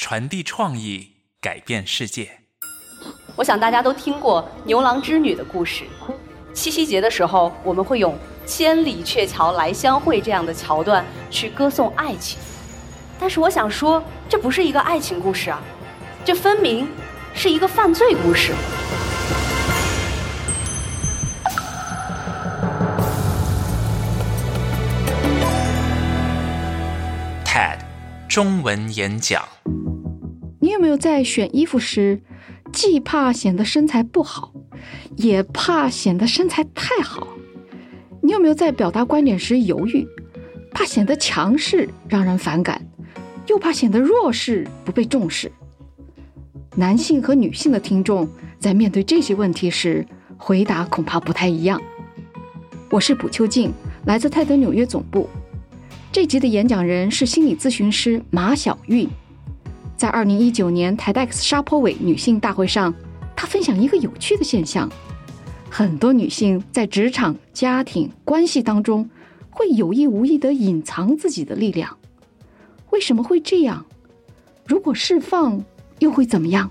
传递创意，改变世界。我想大家都听过牛郎织女的故事。七夕节的时候，我们会用“千里鹊桥来相会”这样的桥段去歌颂爱情。但是我想说，这不是一个爱情故事啊，这分明是一个犯罪故事。TED 中文演讲。有没有在选衣服时，既怕显得身材不好，也怕显得身材太好？你有没有在表达观点时犹豫，怕显得强势让人反感，又怕显得弱势不被重视？男性和女性的听众在面对这些问题时，回答恐怕不太一样。我是卜秋静，来自泰德纽约总部。这集的演讲人是心理咨询师马小玉。在二零一九年 TEDx 沙坡尾女性大会上，她分享一个有趣的现象：很多女性在职场、家庭关系当中，会有意无意的隐藏自己的力量。为什么会这样？如果释放，又会怎么样？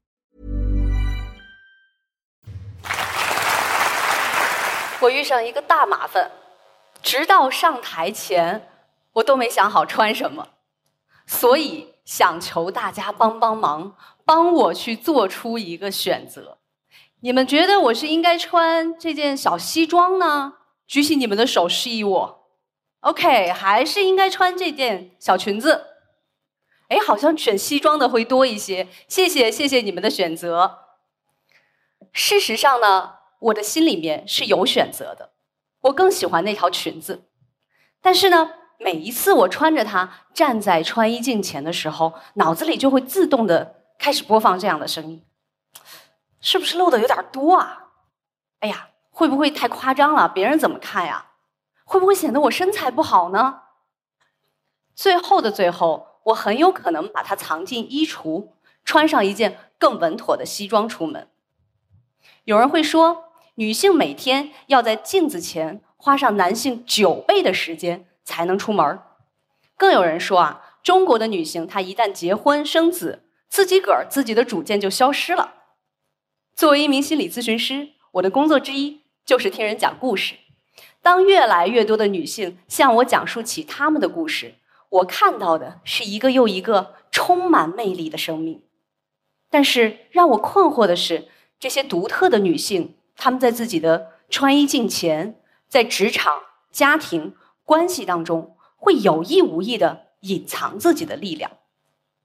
我遇上一个大麻烦，直到上台前，我都没想好穿什么，所以想求大家帮帮忙，帮我去做出一个选择。你们觉得我是应该穿这件小西装呢？举起你们的手示意我。OK，还是应该穿这件小裙子？哎，好像选西装的会多一些。谢谢，谢谢你们的选择。事实上呢，我的心里面是有选择的，我更喜欢那条裙子。但是呢，每一次我穿着它站在穿衣镜前的时候，脑子里就会自动的开始播放这样的声音：是不是露的有点多啊？哎呀，会不会太夸张了？别人怎么看呀？会不会显得我身材不好呢？最后的最后，我很有可能把它藏进衣橱，穿上一件更稳妥的西装出门。有人会说，女性每天要在镜子前花上男性九倍的时间才能出门。更有人说啊，中国的女性她一旦结婚生子，自己个儿自己的主见就消失了。作为一名心理咨询师，我的工作之一就是听人讲故事。当越来越多的女性向我讲述起她们的故事，我看到的是一个又一个充满魅力的生命。但是让我困惑的是，这些独特的女性，她们在自己的穿衣镜前，在职场、家庭关系当中，会有意无意的隐藏自己的力量，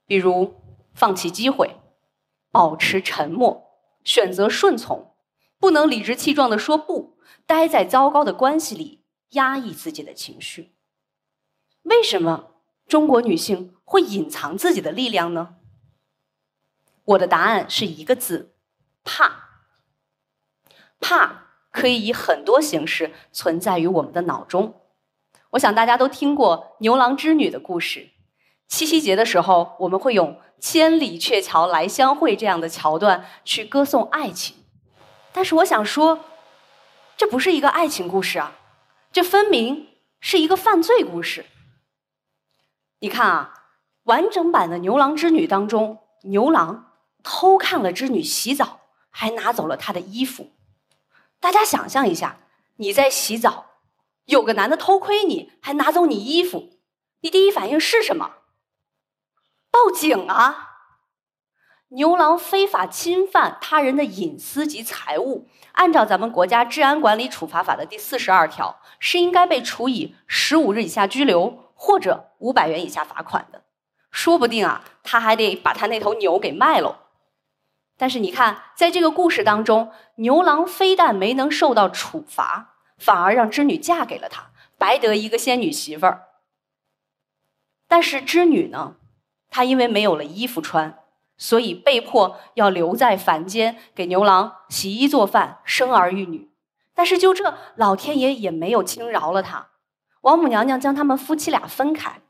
比如放弃机会、保持沉默、选择顺从、不能理直气壮的说不、待在糟糕的关系里、压抑自己的情绪。为什么中国女性会隐藏自己的力量呢？我的答案是一个字：怕。怕可以以很多形式存在于我们的脑中。我想大家都听过牛郎织女的故事。七夕节的时候，我们会用“千里鹊桥来相会”这样的桥段去歌颂爱情。但是我想说，这不是一个爱情故事啊，这分明是一个犯罪故事。你看啊，完整版的牛郎织女当中，牛郎偷看了织女洗澡，还拿走了她的衣服。大家想象一下，你在洗澡，有个男的偷窥你，还拿走你衣服，你第一反应是什么？报警啊！牛郎非法侵犯他人的隐私及财物，按照咱们国家治安管理处罚法的第四十二条，是应该被处以十五日以下拘留或者五百元以下罚款的。说不定啊，他还得把他那头牛给卖喽。但是你看，在这个故事当中，牛郎非但没能受到处罚，反而让织女嫁给了他，白得一个仙女媳妇儿。但是织女呢，她因为没有了衣服穿。所以被迫要留在凡间，给牛郎洗衣做饭、生儿育女。但是就这，老天爷也没有轻饶了他。王母娘娘将他们夫妻俩分开。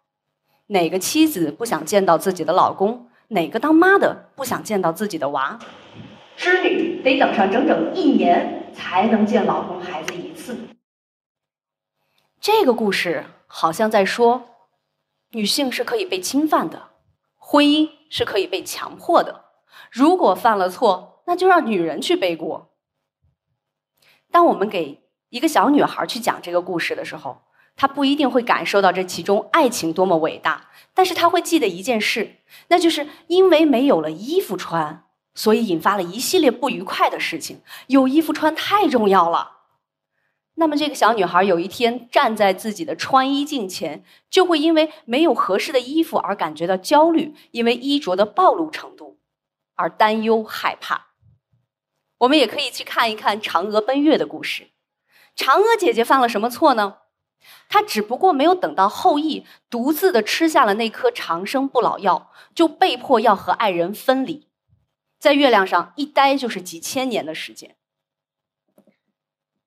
哪个妻子不想见到自己的老公？哪个当妈的不想见到自己的娃？织女得等上整整一年才能见老公孩子一次。这个故事好像在说，女性是可以被侵犯的，婚姻。是可以被强迫的。如果犯了错，那就让女人去背锅。当我们给一个小女孩去讲这个故事的时候，她不一定会感受到这其中爱情多么伟大，但是她会记得一件事，那就是因为没有了衣服穿，所以引发了一系列不愉快的事情。有衣服穿太重要了。那么，这个小女孩有一天站在自己的穿衣镜前，就会因为没有合适的衣服而感觉到焦虑，因为衣着的暴露程度而担忧害怕。我们也可以去看一看嫦娥奔月的故事。嫦娥姐姐犯了什么错呢？她只不过没有等到后羿独自的吃下了那颗长生不老药，就被迫要和爱人分离，在月亮上一待就是几千年的时间。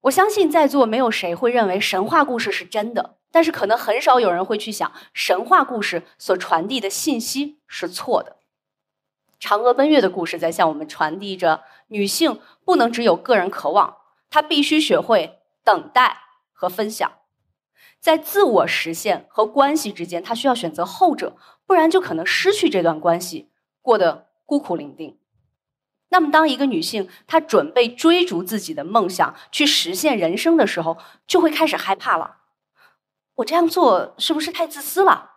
我相信在座没有谁会认为神话故事是真的，但是可能很少有人会去想神话故事所传递的信息是错的。嫦娥奔月的故事在向我们传递着：女性不能只有个人渴望，她必须学会等待和分享，在自我实现和关系之间，她需要选择后者，不然就可能失去这段关系，过得孤苦伶仃。那么，当一个女性她准备追逐自己的梦想，去实现人生的时候，就会开始害怕了。我这样做是不是太自私了？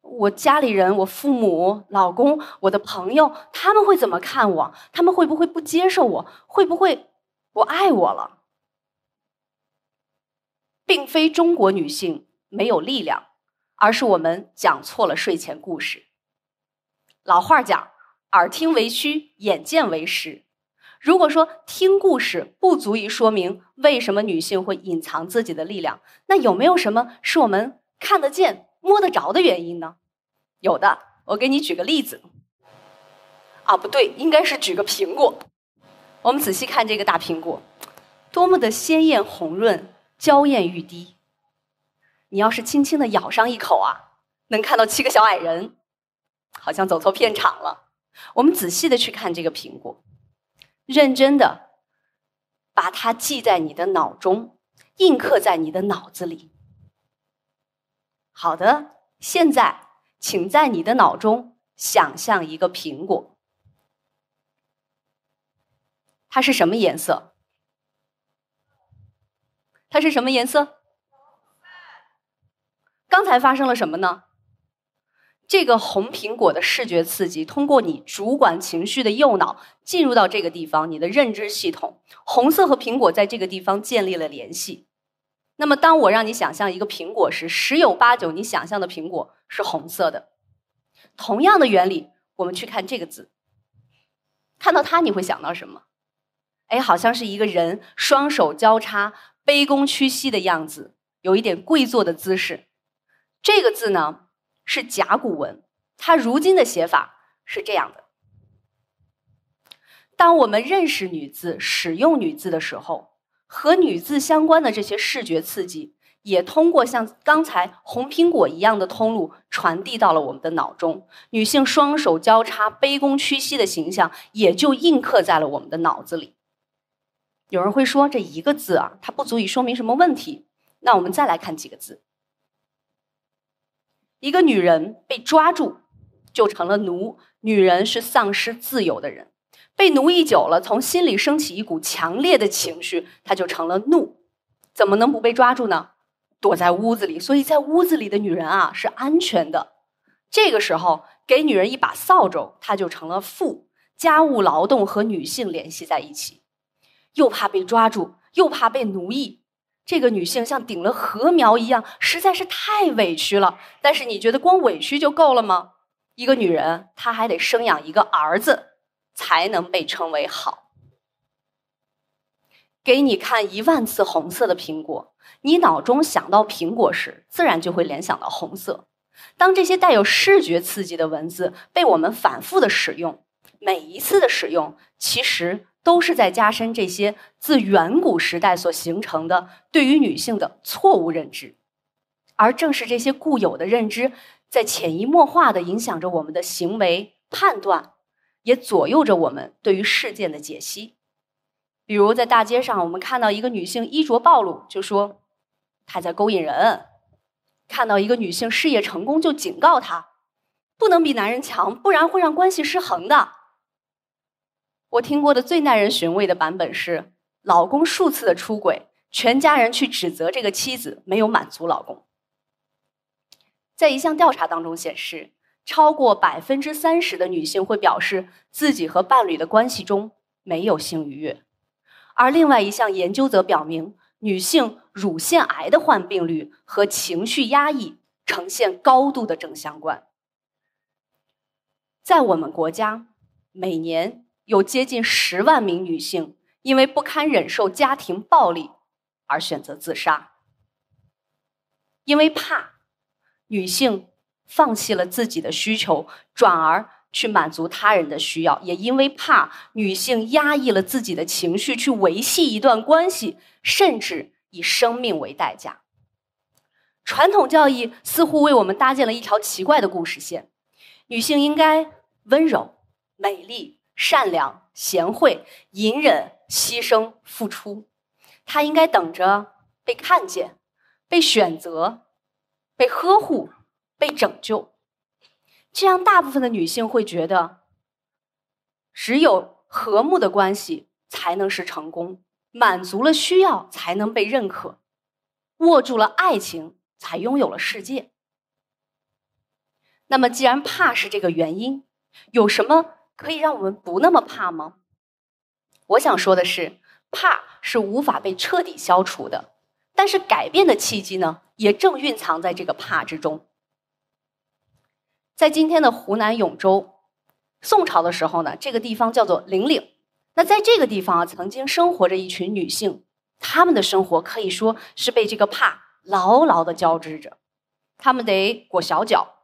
我家里人、我父母、老公、我的朋友，他们会怎么看我？他们会不会不接受我？会不会不爱我了？并非中国女性没有力量，而是我们讲错了睡前故事。老话讲。耳听为虚，眼见为实。如果说听故事不足以说明为什么女性会隐藏自己的力量，那有没有什么是我们看得见、摸得着的原因呢？有的，我给你举个例子。啊，不对，应该是举个苹果。我们仔细看这个大苹果，多么的鲜艳红润、娇艳欲滴。你要是轻轻的咬上一口啊，能看到七个小矮人，好像走错片场了。我们仔细的去看这个苹果，认真的把它记在你的脑中，印刻在你的脑子里。好的，现在请在你的脑中想象一个苹果，它是什么颜色？它是什么颜色？刚才发生了什么呢？这个红苹果的视觉刺激，通过你主管情绪的右脑进入到这个地方，你的认知系统，红色和苹果在这个地方建立了联系。那么，当我让你想象一个苹果时，十有八九你想象的苹果是红色的。同样的原理，我们去看这个字，看到它你会想到什么？哎，好像是一个人双手交叉、卑躬屈膝的样子，有一点跪坐的姿势。这个字呢？是甲骨文，它如今的写法是这样的。当我们认识女字、使用女字的时候，和女字相关的这些视觉刺激，也通过像刚才红苹果一样的通路传递到了我们的脑中。女性双手交叉、卑躬屈膝的形象，也就印刻在了我们的脑子里。有人会说，这一个字啊，它不足以说明什么问题。那我们再来看几个字。一个女人被抓住，就成了奴。女人是丧失自由的人，被奴役久了，从心里升起一股强烈的情绪，她就成了怒。怎么能不被抓住呢？躲在屋子里，所以在屋子里的女人啊是安全的。这个时候，给女人一把扫帚，她就成了妇。家务劳动和女性联系在一起，又怕被抓住，又怕被奴役。这个女性像顶了禾苗一样，实在是太委屈了。但是你觉得光委屈就够了吗？一个女人，她还得生养一个儿子，才能被称为好。给你看一万次红色的苹果，你脑中想到苹果时，自然就会联想到红色。当这些带有视觉刺激的文字被我们反复的使用，每一次的使用，其实都是在加深这些自远古时代所形成的对于女性的错误认知。而正是这些固有的认知，在潜移默化的影响着我们的行为判断，也左右着我们对于事件的解析。比如在大街上，我们看到一个女性衣着暴露，就说她在勾引人；看到一个女性事业成功，就警告她不能比男人强，不然会让关系失衡的。我听过的最耐人寻味的版本是，老公数次的出轨，全家人去指责这个妻子没有满足老公。在一项调查当中显示，超过百分之三十的女性会表示自己和伴侣的关系中没有性愉悦。而另外一项研究则表明，女性乳腺癌的患病率和情绪压抑呈现高度的正相关。在我们国家，每年有接近十万名女性因为不堪忍受家庭暴力而选择自杀，因为怕女性放弃了自己的需求，转而。去满足他人的需要，也因为怕女性压抑了自己的情绪去维系一段关系，甚至以生命为代价。传统教义似乎为我们搭建了一条奇怪的故事线：女性应该温柔、美丽、善良、贤惠、隐忍、牺牲、付出。她应该等着被看见、被选择、被呵护、被拯救。这样，大部分的女性会觉得，只有和睦的关系才能是成功，满足了需要才能被认可，握住了爱情才拥有了世界。那么，既然怕是这个原因，有什么可以让我们不那么怕吗？我想说的是，怕是无法被彻底消除的，但是改变的契机呢，也正蕴藏在这个怕之中。在今天的湖南永州，宋朝的时候呢，这个地方叫做零陵。那在这个地方啊，曾经生活着一群女性，她们的生活可以说是被这个怕牢牢的交织着。她们得裹小脚，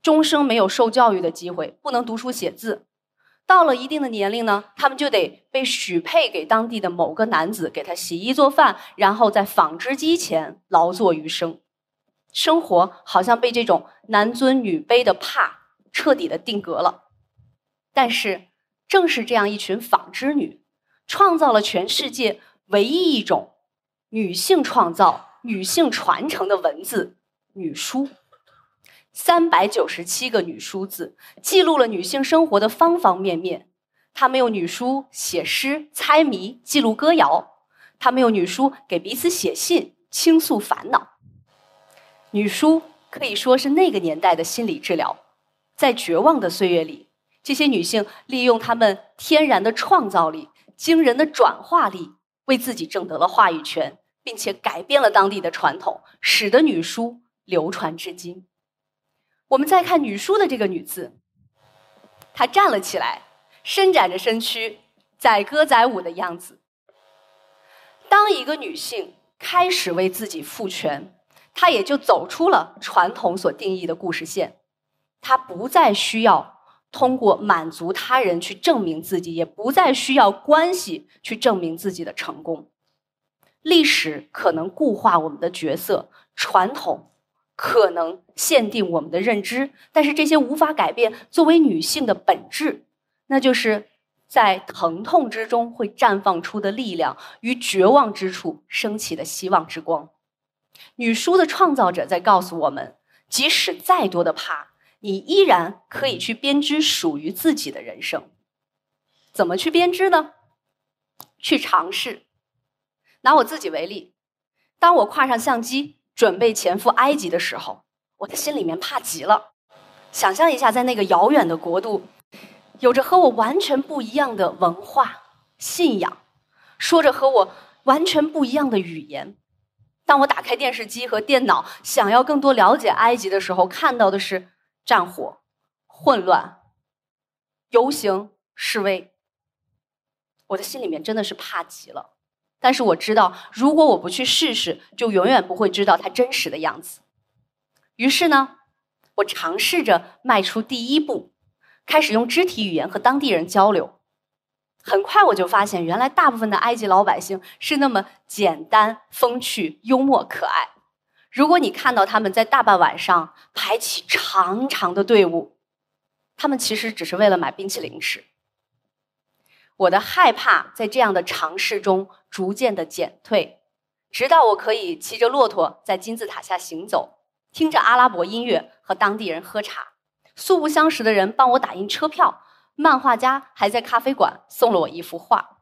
终生没有受教育的机会，不能读书写字。到了一定的年龄呢，她们就得被许配给当地的某个男子，给他洗衣做饭，然后在纺织机前劳作余生。生活好像被这种男尊女卑的怕彻底的定格了，但是正是这样一群纺织女，创造了全世界唯一一种女性创造、女性传承的文字——女书。三百九十七个女书字，记录了女性生活的方方面面。她们用女书写诗、猜谜、记录歌谣；她们用女书给彼此写信，倾诉烦恼。女书可以说是那个年代的心理治疗，在绝望的岁月里，这些女性利用她们天然的创造力、惊人的转化力，为自己挣得了话语权，并且改变了当地的传统，使得女书流传至今。我们再看女书的这个“女”字，她站了起来，伸展着身躯，载歌载舞的样子。当一个女性开始为自己赋权。她也就走出了传统所定义的故事线，她不再需要通过满足他人去证明自己，也不再需要关系去证明自己的成功。历史可能固化我们的角色，传统可能限定我们的认知，但是这些无法改变作为女性的本质，那就是在疼痛之中会绽放出的力量，与绝望之处升起的希望之光。女书的创造者在告诉我们：即使再多的怕，你依然可以去编织属于自己的人生。怎么去编织呢？去尝试。拿我自己为例，当我挎上相机，准备前赴埃及的时候，我的心里面怕极了。想象一下，在那个遥远的国度，有着和我完全不一样的文化、信仰，说着和我完全不一样的语言。当我打开电视机和电脑，想要更多了解埃及的时候，看到的是战火、混乱、游行示威。我的心里面真的是怕极了。但是我知道，如果我不去试试，就永远不会知道它真实的样子。于是呢，我尝试着迈出第一步，开始用肢体语言和当地人交流。很快我就发现，原来大部分的埃及老百姓是那么简单、风趣、幽默、可爱。如果你看到他们在大半晚上排起长长的队伍，他们其实只是为了买冰淇淋吃。我的害怕在这样的尝试中逐渐的减退，直到我可以骑着骆驼在金字塔下行走，听着阿拉伯音乐和当地人喝茶，素不相识的人帮我打印车票。漫画家还在咖啡馆送了我一幅画。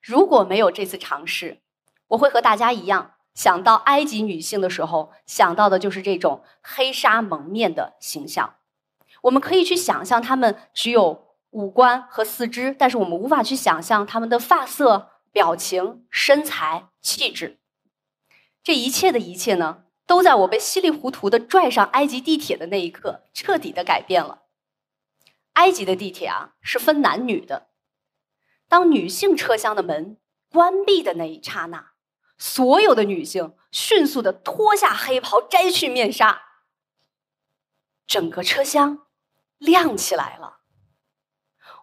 如果没有这次尝试，我会和大家一样，想到埃及女性的时候，想到的就是这种黑纱蒙面的形象。我们可以去想象她们只有五官和四肢，但是我们无法去想象她们的发色、表情、身材、气质。这一切的一切呢，都在我被稀里糊涂的拽上埃及地铁的那一刻，彻底的改变了。埃及的地铁啊是分男女的，当女性车厢的门关闭的那一刹那，所有的女性迅速的脱下黑袍，摘去面纱，整个车厢亮起来了。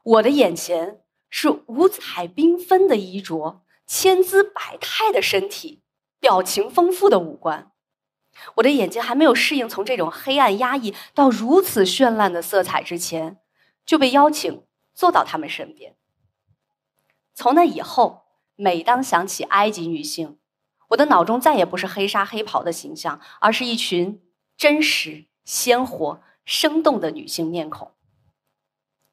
我的眼前是五彩缤纷的衣着，千姿百态的身体，表情丰富的五官。我的眼睛还没有适应从这种黑暗压抑到如此绚烂的色彩之前。就被邀请坐到他们身边。从那以后，每当想起埃及女性，我的脑中再也不是黑纱黑袍的形象，而是一群真实、鲜活、生动的女性面孔。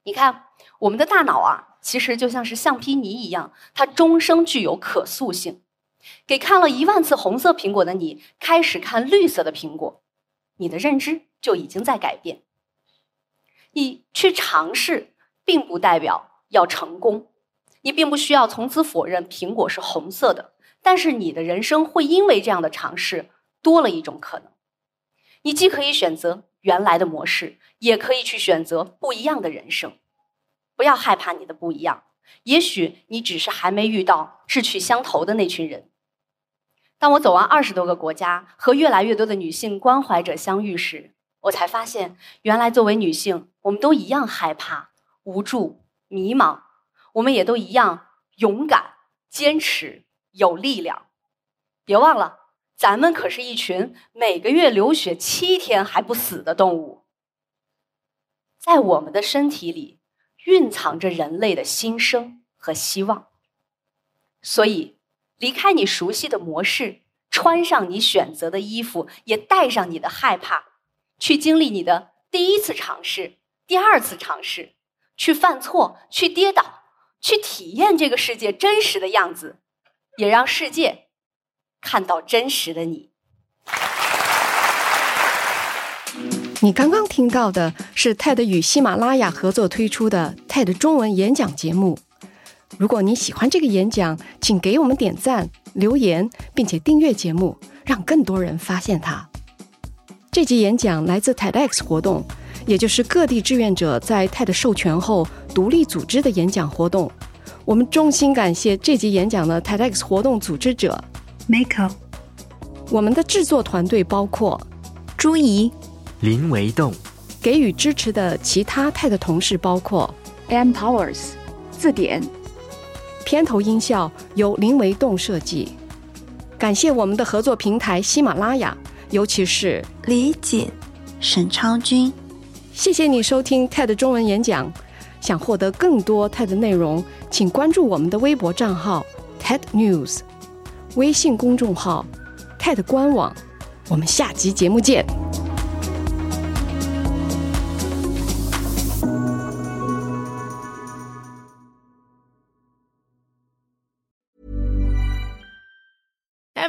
你看，我们的大脑啊，其实就像是橡皮泥一样，它终生具有可塑性。给看了一万次红色苹果的你，开始看绿色的苹果，你的认知就已经在改变。你去尝试，并不代表要成功。你并不需要从此否认苹果是红色的，但是你的人生会因为这样的尝试多了一种可能。你既可以选择原来的模式，也可以去选择不一样的人生。不要害怕你的不一样，也许你只是还没遇到志趣相投的那群人。当我走完二十多个国家，和越来越多的女性关怀者相遇时，我才发现，原来作为女性，我们都一样害怕、无助、迷茫，我们也都一样勇敢、坚持、有力量。别忘了，咱们可是一群每个月流血七天还不死的动物，在我们的身体里蕴藏着人类的新生和希望。所以，离开你熟悉的模式，穿上你选择的衣服，也带上你的害怕。去经历你的第一次尝试，第二次尝试，去犯错，去跌倒，去体验这个世界真实的样子，也让世界看到真实的你。你刚刚听到的是 TED 与喜马拉雅合作推出的 TED 中文演讲节目。如果你喜欢这个演讲，请给我们点赞、留言，并且订阅节目，让更多人发现它。这集演讲来自 TEDx 活动，也就是各地志愿者在 TED 授权后独立组织的演讲活动。我们衷心感谢这集演讲的 TEDx 活动组织者 Miko。我们的制作团队包括朱怡、林维栋。给予支持的其他 TED 同事包括 M Powers、字典。片头音效由林维栋设计。感谢我们的合作平台喜马拉雅。尤其是李锦、沈昌军，谢谢你收听 TED 中文演讲。想获得更多 TED 内容，请关注我们的微博账号 TED News，微信公众号 TED 官网。我们下集节目见。